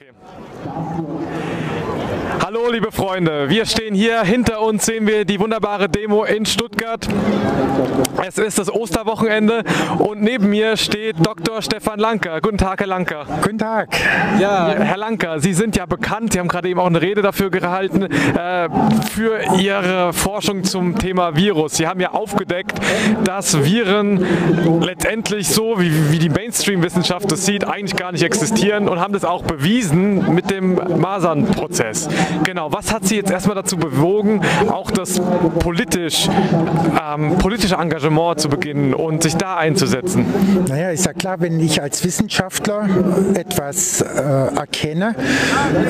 Okay. Hallo liebe Freunde, wir stehen hier, hinter uns sehen wir die wunderbare Demo in Stuttgart. Es ist das Osterwochenende und neben mir steht Dr. Stefan Lanker. Guten Tag, Herr Lanker. Guten Tag. Ja, Herr Lanker, Sie sind ja bekannt, Sie haben gerade eben auch eine Rede dafür gehalten, äh, für Ihre Forschung zum Thema Virus. Sie haben ja aufgedeckt, dass Viren letztendlich so, wie, wie die Mainstream-Wissenschaft das sieht, eigentlich gar nicht existieren und haben das auch bewiesen mit dem Masern-Prozess. Genau, was hat Sie jetzt erstmal dazu bewogen, auch das politisch, ähm, politische Engagement zu beginnen und sich da einzusetzen? Naja, ist ja klar, wenn ich als Wissenschaftler etwas äh, erkenne,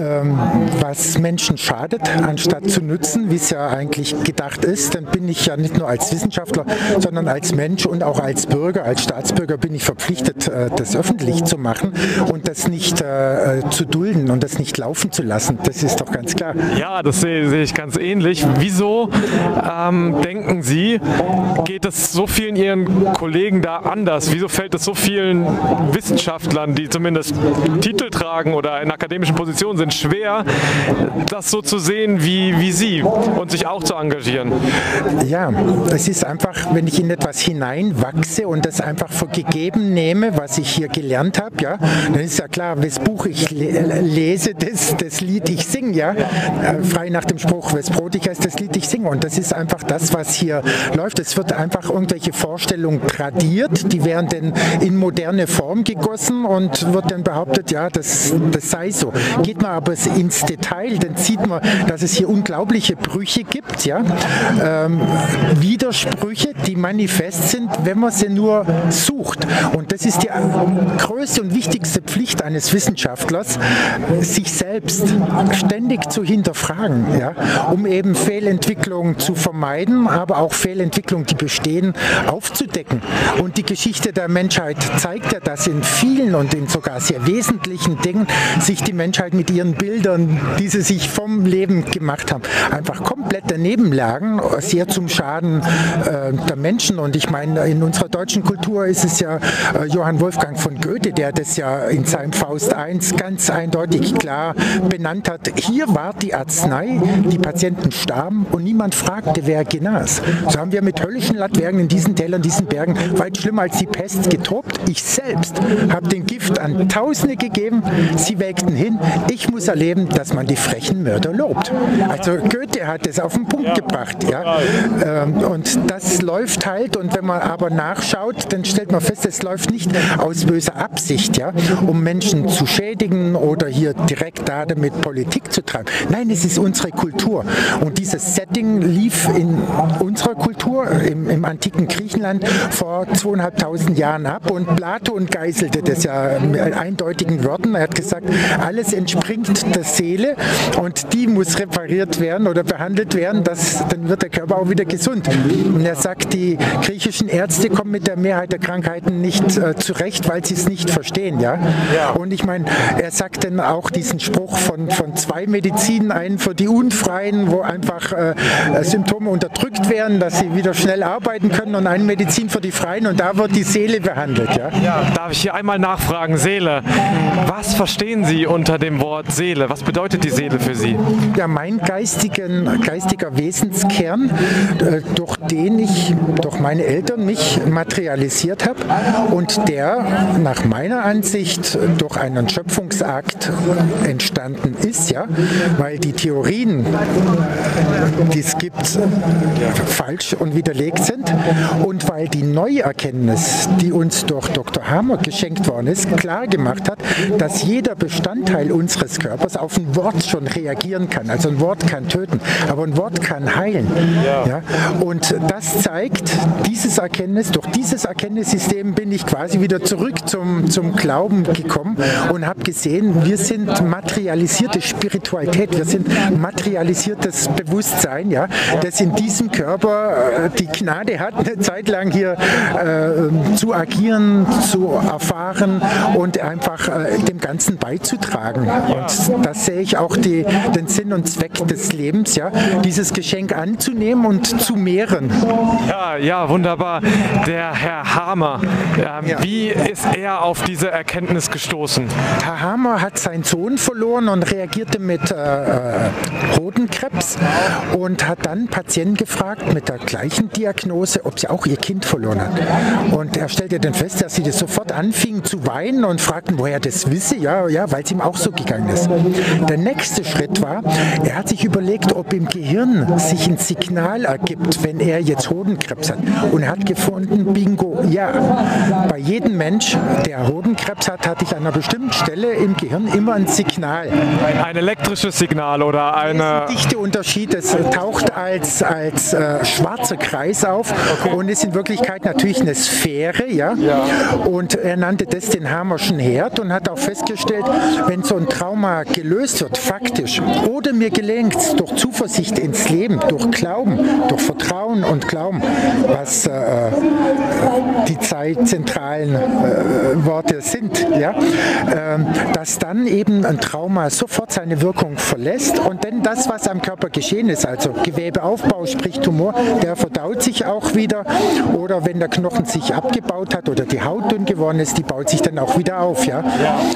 ähm, was Menschen schadet, anstatt zu nützen, wie es ja eigentlich gedacht ist, dann bin ich ja nicht nur als Wissenschaftler, sondern als Mensch und auch als Bürger, als Staatsbürger bin ich verpflichtet, äh, das öffentlich zu machen und das nicht äh, äh zu dulden und das nicht laufen zu lassen. Das ist doch ganz klar. Ja, das sehe, sehe ich ganz ähnlich. Wieso ähm, denken Sie, geht es so vielen Ihren Kollegen da anders? Wieso fällt es so vielen Wissenschaftlern, die zumindest Titel tragen oder in akademischen Positionen sind, schwer, das so zu sehen wie, wie Sie und sich auch zu engagieren? Ja, es ist einfach, wenn ich in etwas hineinwachse und das einfach für gegeben nehme, was ich hier gelernt habe, ja, dann ist ja klar, das Buch ich lese, das, das Lied ich singe, ja, äh, frei nach dem Spruch, wes Brot ich esse, das Lied ich singe. Und das ist einfach das, was hier läuft. Es wird einfach irgendwelche Vorstellungen tradiert, die werden dann in moderne Form gegossen und wird dann behauptet, ja, das, das sei so. Geht man aber ins Detail, dann sieht man, dass es hier unglaubliche Brüche gibt, ja, ähm, Widersprüche, die manifest sind, wenn man sie nur sucht. Und das ist die größte und wichtigste Pflicht eines Wissenschaftlers, sich selbst ständig zu hinterfragen, ja, um eben Fehlentwicklungen zu vermeiden, aber auch Fehlentwicklungen, die bestehen, aufzudecken. Und die Geschichte der Menschheit zeigt ja, dass in vielen und in sogar sehr wesentlichen Dingen sich die Menschheit mit ihren Bildern, die sie sich vom Leben gemacht haben, einfach komplett daneben lagen, sehr zum Schaden äh, der Menschen. Und ich meine, in unserer deutschen Kultur ist es ja äh, Johann Wolfgang von Goethe, der das ja in seinem Faust I ganz eindeutig klar benannt hat. Hier war die Arznei, die Patienten starben und niemand fragte, wer genas. So haben wir mit höllischen Latwergen in diesen Tälern, diesen Bergen weit schlimmer als die Pest getobt. Ich selbst habe den Gift an Tausende gegeben, sie wägten hin. Ich muss erleben, dass man die frechen Mörder lobt. Also Goethe hat es auf den Punkt gebracht. Ja? Ähm, und das läuft halt und wenn man aber nachschaut, dann stellt man fest, es läuft nicht aus böser Absicht, ja, um Menschen zu schädigen oder hier direkt da damit Politik zu treiben. Nein, es ist unsere Kultur. Und dieses Setting lief in unserer Kultur im, im antiken Griechenland vor zweieinhalbtausend Jahren ab. Und Platon geißelte das ja mit eindeutigen Worten. Er hat gesagt, alles entspringt der Seele und die muss repariert werden oder behandelt werden, das, dann wird der Körper auch wieder gesund. Und er sagt, die griechischen Ärzte kommen mit der Mehrheit der Krankheiten nicht äh, zurecht, weil sie es nicht verstehen. Ja? ja. Und ich meine, er sagt dann auch diesen Spruch von, von zwei Medizin, einen für die Unfreien, wo einfach äh, Symptome unterdrückt werden, dass sie wieder schnell arbeiten können und eine Medizin für die Freien und da wird die Seele behandelt. Ja? ja darf ich hier einmal nachfragen, Seele. Was verstehen Sie unter dem Wort Seele? Was bedeutet die Seele für Sie? Ja, mein geistigen, geistiger Wesenskern, äh, durch den ich, durch meine Eltern mich materialisiert habe und der nach meiner Ansicht durch einen Schöpfungsakt entstanden ist, ja, weil die Theorien, die es gibt, falsch und widerlegt sind und weil die Neuerkenntnis, die uns durch Dr. Hammer geschenkt worden ist, klar gemacht hat, dass jeder Bestandteil unseres Körpers auf ein Wort schon reagieren kann. Also ein Wort kann töten, aber ein Wort kann heilen. Ja. Und das zeigt dieses Erkenntnis, durch dieses Erkenntnissystem bin ich quasi wieder zurück zum, zum Glauben gekommen und habe gesehen, wir sind materialisierte Spiele Spiritualität. Wir sind materialisiertes Bewusstsein, ja, das in diesem Körper äh, die Gnade hat, eine Zeit lang hier äh, zu agieren, zu erfahren und einfach äh, dem Ganzen beizutragen. Und das sehe ich auch die, den Sinn und Zweck des Lebens, ja, dieses Geschenk anzunehmen und zu mehren. Ja, ja, wunderbar. Der Herr Hamer, ähm, ja. wie ist er auf diese Erkenntnis gestoßen? Herr Hamer hat seinen Sohn verloren und reagierte mit äh, äh Hodenkrebs und hat dann Patienten gefragt mit der gleichen Diagnose, ob sie auch ihr Kind verloren hat. Und er stellte dann fest, dass sie das sofort anfingen zu weinen und fragten, woher das wisse. Ja, ja, weil es ihm auch so gegangen ist. Der nächste Schritt war, er hat sich überlegt, ob im Gehirn sich ein Signal ergibt, wenn er jetzt Hodenkrebs hat. Und er hat gefunden, bingo, ja, bei jedem Mensch, der Hodenkrebs hat, hatte ich an einer bestimmten Stelle im Gehirn immer ein Signal. Ein elektrisches Signal oder eine... Ein dichte Unterschied, es taucht als, als äh, schwarzer Kreis auf okay. und ist in Wirklichkeit natürlich eine Sphäre, ja? ja. Und er nannte das den Hammerschen Herd und hat auch festgestellt, wenn so ein Trauma gelöst wird, faktisch, oder mir gelingt es durch Zuversicht ins Leben, durch Glauben, durch Vertrauen und Glauben, was äh, die zwei zentralen äh, Worte sind, ja, äh, dass dann eben ein Trauma sofort seine Wirkung verlässt und dann das, was am Körper geschehen ist, also Gewebeaufbau, sprich Tumor, der verdaut sich auch wieder oder wenn der Knochen sich abgebaut hat oder die Haut dünn geworden ist, die baut sich dann auch wieder auf, ja.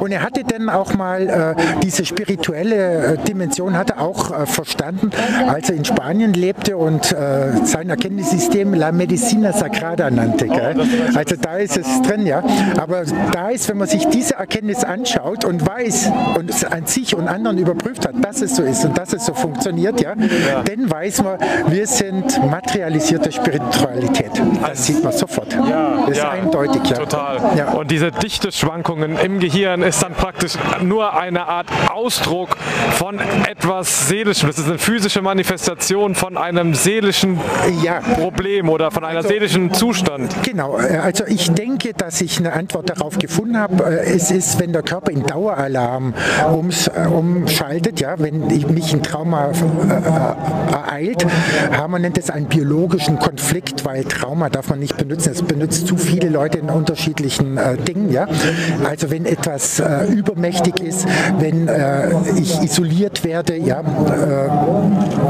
Und er hatte dann auch mal äh, diese spirituelle äh, Dimension hat er auch äh, verstanden, als er in Spanien lebte und äh, sein Erkenntnissystem La Medicina Sagrada nannte. Gell? Also da ist es drin, ja. Aber da ist, wenn man sich diese Erkenntnis anschaut und weiß und an sich und anderen überprüft hat, dass es so ist und dass es so funktioniert, ja, ja. dann weiß man, wir sind materialisierte Spiritualität. Das sieht man sofort. Ja, das ist ja, eindeutig, ja. Total. Ja. Und diese Dichteschwankungen im Gehirn ist dann praktisch nur eine Art Ausdruck von etwas Seelischem. Das ist eine physische Manifestation von einem seelischen ja. Problem oder von einem also, seelischen Zustand. Genau, also ich denke, dass ich eine Antwort darauf gefunden habe. Es ist, wenn der Körper in Daueralarm ums, äh, umschaltet, ja, wenn mich ein Trauma äh, ereilt, haben wir nennt es einen biologischen Konflikt, weil Trauma darf man nicht benutzen. Es benutzt zu viele Leute in unterschiedlichen äh, Dingen. Ja? Also wenn etwas äh, übermächtig ist, wenn ich isoliert werde, ja,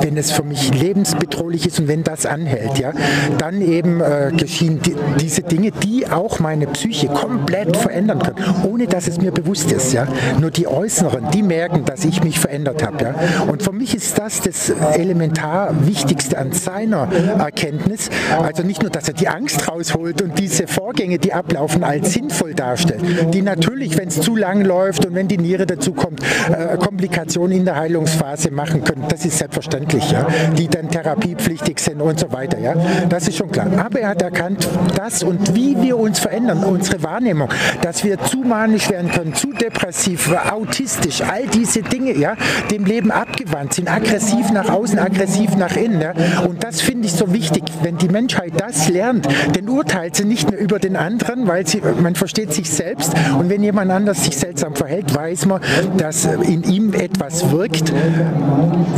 wenn es für mich lebensbedrohlich ist und wenn das anhält, ja, dann eben geschehen die, diese Dinge, die auch meine Psyche komplett verändern können, ohne dass es mir bewusst ist. Ja? Nur die Äußeren, die merken, dass ich mich verändert habe. Ja? Und für mich ist das das elementar Wichtigste an seiner Erkenntnis. Also nicht nur, dass er die Angst rausholt und diese Vorgänge, die ablaufen, als sinnvoll darstellt, die natürlich, wenn es zu lang läuft und wenn die Niere dazu kommt, äh, Komplikationen in der Heilungsphase machen können. Das ist selbstverständlich, ja? die dann therapiepflichtig sind und so weiter. Ja? Das ist schon klar. Aber er hat erkannt, das und wie wir uns verändern, unsere Wahrnehmung, dass wir zu manisch werden können, zu depressiv, autistisch, all diese Dinge, ja, dem Leben abgewandt sind, aggressiv nach außen, aggressiv nach innen. Ja? Und das finde ich so wichtig, wenn die Menschheit das lernt, dann urteilt sie nicht mehr über den anderen, weil sie, man versteht sich selbst. Und wenn jemand anders sich seltsam verhält, weiß man, dass in ihm etwas wirkt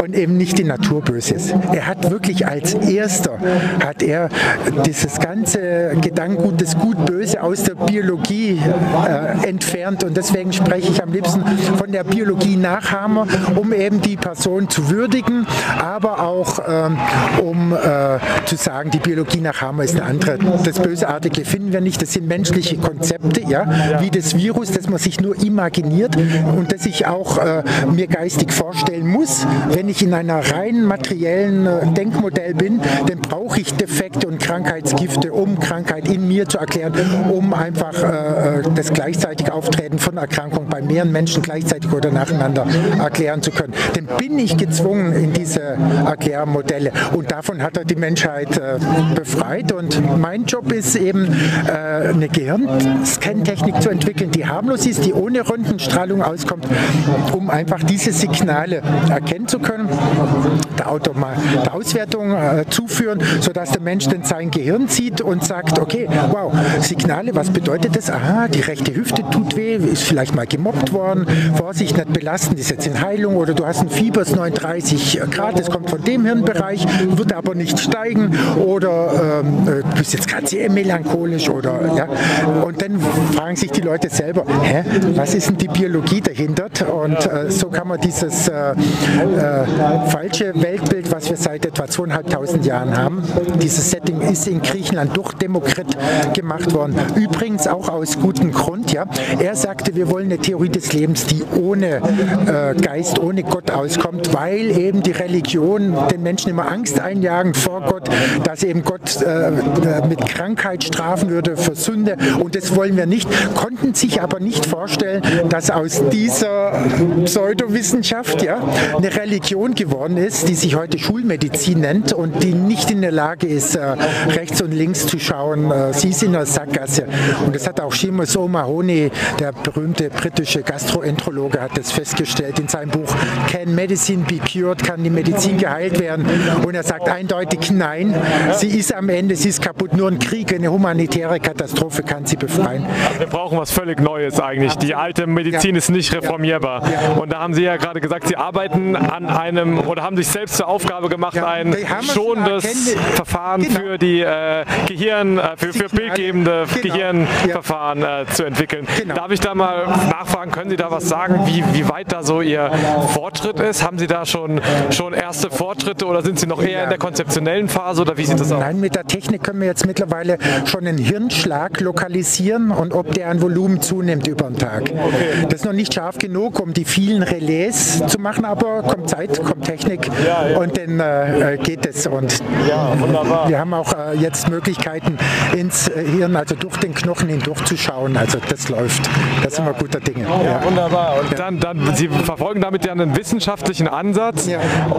und eben nicht die Natur böse ist. Er hat wirklich als erster, hat er dieses ganze Gedankengut des Gut-Böse aus der Biologie äh, entfernt. Und deswegen spreche ich am liebsten von der Biologie nach Hammer, um eben die Person zu würdigen, aber auch ähm, um äh, zu sagen, die Biologie nach Hammer ist eine andere. Das Bösartige finden wir nicht, das sind menschliche Konzepte, ja, wie das Virus, das man sich nur imaginiert und das ich auch äh, mir geistig vorstellen muss. Wenn ich in einer rein materiellen äh, Denkmodell bin, dann brauche ich Defekte und Krankheitsgifte, um Krankheit in mir zu erklären, um einfach äh, äh, das gleichzeitige Auftreten von Erkrankungen bei mehreren Menschen gleichzeitig oder nacheinander erklären zu können. Dann bin ich gezwungen in diese Erklärmodelle. Und davon hat er die Menschheit äh, befreit. Und mein Job ist eben, äh, eine Gehirnscan-Technik zu entwickeln, die harmlos ist, die ohne Röntgenstrahlung auskommt, um einfach diese Signale erkennen zu können, der, Automa der Auswertung äh, zuführen, sodass der Mensch dann sein Gehirn sieht und sagt, okay, wow, Signale, was bedeutet das? Aha, die rechte Hüfte tut weh, ist vielleicht mal gemobbt worden, Vorsicht, nicht belasten, ist jetzt in Heilung oder du hast ein Fieber, ist 39 Grad, das kommt von dem Hirnbereich, wird aber nicht steigen oder ähm, äh, du bist jetzt gerade sehr melancholisch oder ja. Und dann fragen sich die Leute selber, hä, was ist denn die Biologie dahinter? Und äh, so kann man dieses äh, äh, falsche Weltbild, was wir seit etwa zweieinhalbtausend Jahren haben, dieses Setting ist in Griechenland durch Demokrit gemacht worden. Übrigens auch aus gutem Grund, ja. Er sagte, wir wollen eine Theorie des Lebens, die ohne äh, Geist, ohne Gott auskommt, weil eben die Religion den Menschen immer Angst einjagen vor Gott, dass eben Gott äh, mit Krankheit strafen würde für Sünde und das wollen wir nicht, konnten sich aber nicht vorstellen, dass aus dieser Pseudowissenschaft ja, eine Religion geworden ist, die sich heute Schulmedizin nennt und die nicht in der Lage ist, äh, rechts und links zu schauen. Äh, sie ist in der Sackgasse. Und das hat auch Seamus O'Mahony, der berühmte britische Gastroenterologe, hat das festgestellt in seinem Buch Can Medicine be cured? Kann die Medizin geheilt werden? Und er sagt eindeutig nein. Sie ist am Ende, sie ist kaputt. Nur ein Krieg, eine humanitäre Katastrophe kann sie befreien. Also wir brauchen was völlig Neues eigentlich. Die alte Medizin ist nicht reformierbar. Und da haben Sie ja gerade gesagt, Sie arbeiten an einem oder haben sich selbst zur Aufgabe gemacht, ein schonendes Verfahren genau. für die äh, Gehirn, äh, für, für bildgebende genau. Gehirnverfahren äh, zu entwickeln. Genau. Darf ich da mal nachfragen, können Sie da was sagen, wie, wie weit da so Ihr Fortschritt ist? Haben Sie da schon, schon erste Fortschritte oder sind Sie noch eher ja. in der konzeptionellen Phase oder wie sieht das aus? Nein, mit der Technik können wir jetzt mittlerweile schon einen Hirnschlag lokalisieren und ob der an Volumen zunimmt über den Tag. Okay. Das ist noch nicht scharf genug, um die vielen Relais zu machen, aber kommt Zeit, kommt Technik ja, ja. und dann äh, geht es. Und wir haben auch äh, jetzt Möglichkeiten ins Hirn, also durch den Knochen hindurchzuschauen. Also das läuft. Das sind wir guter Dinge. Ja, wunderbar. Und dann, dann, Sie verfolgen damit ja einen wissenschaftlichen Ansatz,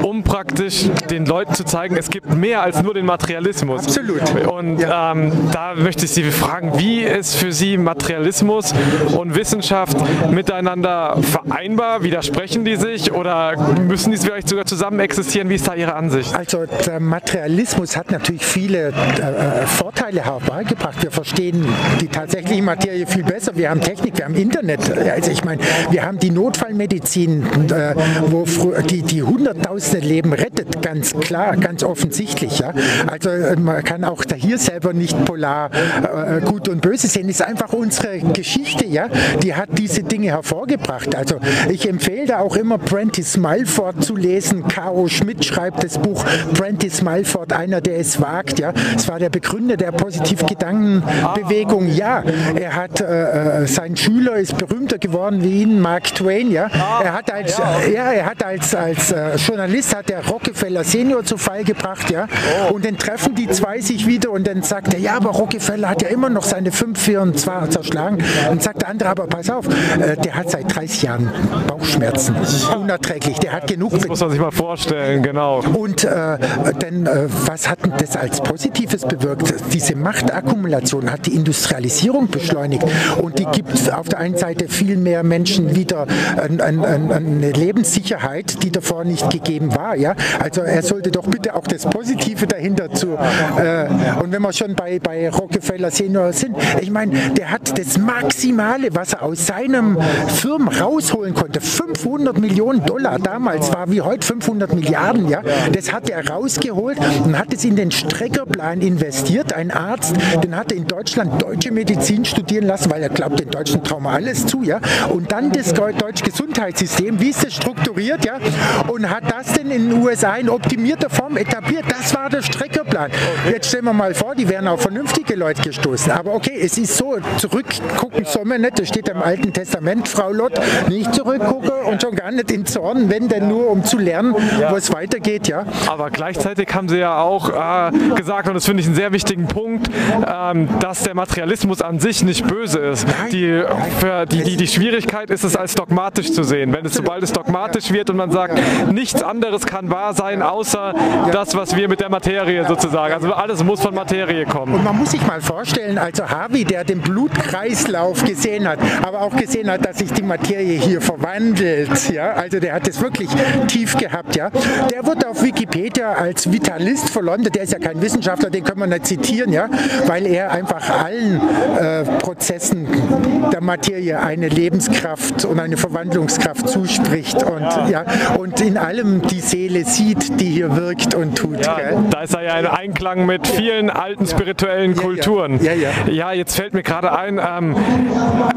um praktisch den Leuten zu zeigen, es gibt mehr als nur den Materialismus. Absolut. Und ähm, da möchte ich Sie fragen, wie ist für Sie Materialismus und Wissenschaft miteinander vereinbar? Widersprechen die sich oder müssen die vielleicht sogar zusammen existieren? Wie ist da Ihre Ansicht? Also der Materialismus hat natürlich viele äh, äh Vorteile herbeigebracht. Wir verstehen die tatsächliche Materie viel besser. Wir haben Technik, wir haben Internet. Also ich meine, wir haben die Notfallmedizin, äh, wo die, die hunderttausende Leben rettet, ganz klar, ganz offensichtlich. Ja? Also äh, man kann auch da hier selber nicht polar äh, gut und böse sehen. Es ist einfach unsere Geschichte, ja, die hat diese Dinge hervorgebracht. Also ich empfehle da auch immer Prentice Malford zu lesen. Caro Schmidt schreibt das Buch Prentice Malford, einer, der es wagt. Ja, es war der Begründer der Positiv-Gedanken-Bewegung. Ja, er hat äh, äh, sein Schüler ist berühmter geworden wie ihn, Mark Twain. Ja, er hat als ja, er hat als als äh, Journalist hat der Rockefeller Senior zu Fall gebracht. Ja, und dann treffen die zwei sich wieder und dann sagt er, ja, aber Rockefeller hat ja immer noch seine fünf Firmen zwar zerschlagen. Und sagt der andere, aber pass auf, äh, der hat seit 30 Jahren Bauchschmerzen. Unerträglich. Der hat genug. Das muss man sich mal vorstellen, genau. Und äh, denn äh, was hat das als Positives bewirkt? Diese Machtakkumulation hat die Industrialisierung beschleunigt und die gibt auf der einen Seite viel mehr Menschen wieder ein, ein, ein, eine Lebenssicherheit, die davor nicht gegeben war. Ja? Also er sollte doch bitte auch das Positive dahinter zu. Äh, und wenn wir schon bei, bei Rockefeller Senior sind, ich meine, der hat das Maximale, was er aus seinem Firmen rausholen konnte, 500 Millionen Dollar damals war wie heute 500 Milliarden, ja, das hat er rausgeholt und hat es in den Streckerplan investiert. Ein Arzt, den hat er in Deutschland deutsche Medizin studieren lassen, weil er glaubt, den Deutschen trauen wir alles zu, ja. Und dann das deutsche Gesundheitssystem, wie ist das strukturiert, ja, und hat das denn in den USA in optimierter Form etabliert. Das war der Streckerplan. Jetzt stellen wir mal vor, die wären auf vernünftige Leute gestoßen. Aber okay, es ist so, zurückgucken soll man nicht, das steht im Alten Testament, Frau Lott, nicht zurückgucken und schon gar nicht in Zorn, wenn denn nur um zu lernen, wo es weitergeht, ja. Aber gleichzeitig haben Sie ja auch äh, gesagt, und das finde ich einen sehr wichtigen Punkt, ähm, dass der Materialismus an sich nicht böse ist. Die, die, die, die Schwierigkeit ist es als dogmatisch zu sehen. Wenn es sobald es dogmatisch wird und man sagt, nichts anderes kann wahr sein, außer das, was was wir mit der Materie sozusagen. Also alles muss von Materie kommen. Und man muss sich mal vorstellen, also Harvey, der den Blutkreislauf gesehen hat, aber auch gesehen hat, dass sich die Materie hier verwandelt, ja, also der hat es wirklich tief gehabt, ja. Der wird auf Wikipedia als Vitalist verleumdet, der ist ja kein Wissenschaftler, den können wir nicht zitieren, ja, weil er einfach allen äh, Prozessen der Materie eine Lebenskraft und eine Verwandlungskraft zuspricht und ja und in allem die Seele sieht, die hier wirkt und tut. Ja, da ist er ja ein Einklang mit vielen alten spirituellen Kulturen. Ja, ja. ja, jetzt fällt mir gerade ein, ähm,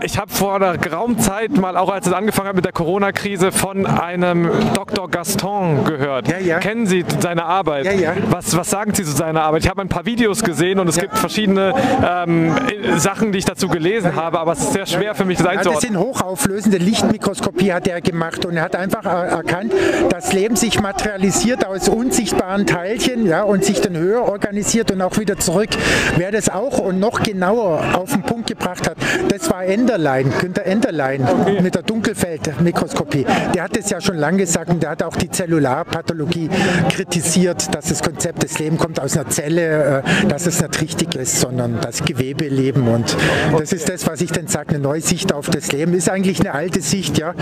ich habe vor einer geraumen Zeit mal, auch als es angefangen hat mit der Corona-Krise, von einem Dr. Gaston gehört. Ja, ja. Kennen Sie seine Arbeit? Ja, ja. Was, was sagen Sie zu seiner Arbeit? Ich habe ein paar Videos gesehen und es ja. gibt verschiedene ähm, Sachen, die ich dazu gelesen habe, aber es ist sehr schwer für mich, das einzuordnen. Ja, das sind hochauflösende Lichtmikroskopie hat er gemacht und er hat einfach erkannt, dass Leben sich materialisiert aus unsichtbaren Teilchen ja, und sich dann höher organisiert und auch wieder zurück. Wer das auch und noch genauer auf den Punkt gebracht hat, das war Enderlein, Günther Enderlein okay. mit der Dunkelfeldmikroskopie. Der hat es ja schon lange gesagt und der hat auch die Zellularpathologie kritisiert, dass das Konzept des Lebens kommt aus einer Zelle, äh, dass es nicht richtig ist, sondern das Gewebeleben und das ist das, was ich dann sage, eine neue Sicht auf das Leben. Ist eigentlich eine alte Sicht, ja,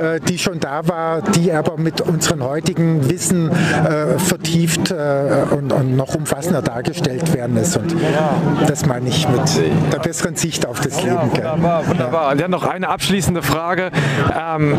äh, die schon da war, die aber mit unserem heutigen Wissen äh, und, und noch umfassender dargestellt werden ist und das meine ich mit der besseren Sicht auf das Leben. Wunderbar, wunderbar. Und dann noch eine abschließende Frage. Ähm,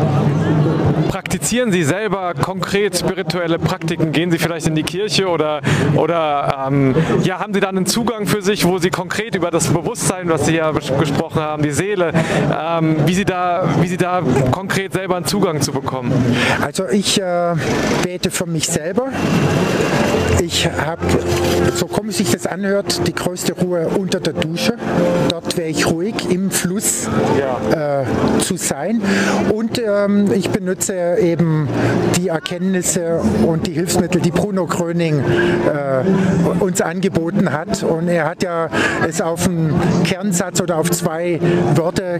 praktizieren Sie selber konkret spirituelle Praktiken? Gehen Sie vielleicht in die Kirche oder, oder ähm, ja, haben Sie da einen Zugang für sich, wo Sie konkret über das Bewusstsein, was Sie ja gesprochen haben, die Seele, ähm, wie, Sie da, wie Sie da konkret selber einen Zugang zu bekommen? Also ich äh, bete für mich selber. Ich habe, so komisch sich das anhört, die größte Ruhe unter der Dusche. Dort wäre ich ruhig im Fluss ja. äh, zu sein. Und ähm, ich benutze eben die Erkenntnisse und die Hilfsmittel, die Bruno Gröning äh, uns angeboten hat. Und er hat ja es auf einen Kernsatz oder auf zwei Wörter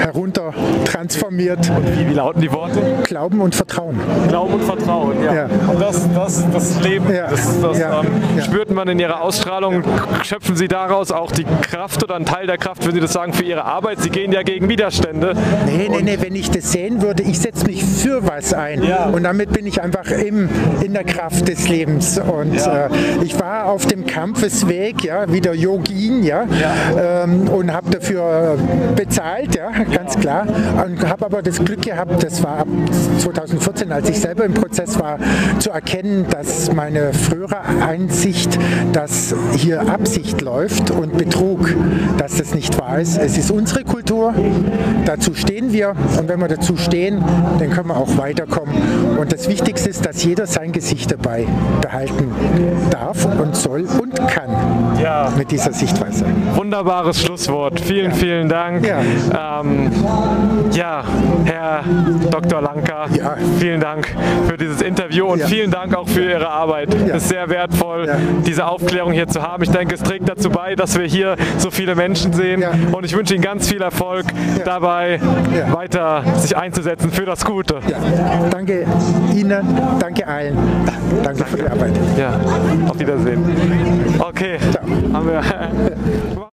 herunter transformiert. Und wie, wie, lauten die Worte? Glauben und Vertrauen. Glauben und Vertrauen, ja. ja. Und das, das, das Leben, ja. das, das ja. Ähm, spürt man in Ihrer Ausstrahlung. Schöpfen Sie daraus auch die Kraft oder einen Teil der Kraft, wenn Sie das sagen, für Ihre Arbeit? Sie gehen ja gegen Widerstände. Nee, nee, nee, wenn ich das sehen würde, ich setze mich für was ein. Und damit bin ich einfach im, in der Kraft des Lebens. Und äh, ich war auf dem Kampfesweg, ja, wie der Yogin, ja, ähm, und habe dafür bezahlt, ja, ganz klar. Und habe aber das Glück gehabt, das war ab 2014, als ich selber im Prozess war, zu erkennen, dass meine frühere Einsicht, dass hier Absicht läuft und Betrug, dass das nicht wahr ist. Es ist unsere Kultur, dazu stehen wir und wenn wir dazu stehen, dann können wir auch weiterkommen. Und das Wichtigste ist, dass jeder sein Gesicht dabei behalten darf und soll und kann ja. mit dieser Sichtweise. Wunderbares Schlusswort. Vielen, ja. vielen Dank. Ja. Ähm, ja, Herr Dr. Lanka, vielen Dank für dieses Interview und vielen Dank auch für Ihre Arbeit. Es ist sehr wertvoll, diese Aufklärung hier zu haben. Ich denke, es trägt dazu bei, dass wir hier so viele Menschen sehen und ich wünsche Ihnen ganz viel Erfolg dabei, weiter sich einzusetzen für das Gute. Danke Ihnen, danke allen. Danke, danke, für die Arbeit. Ja, auf Wiedersehen. Okay, Ciao. haben wir.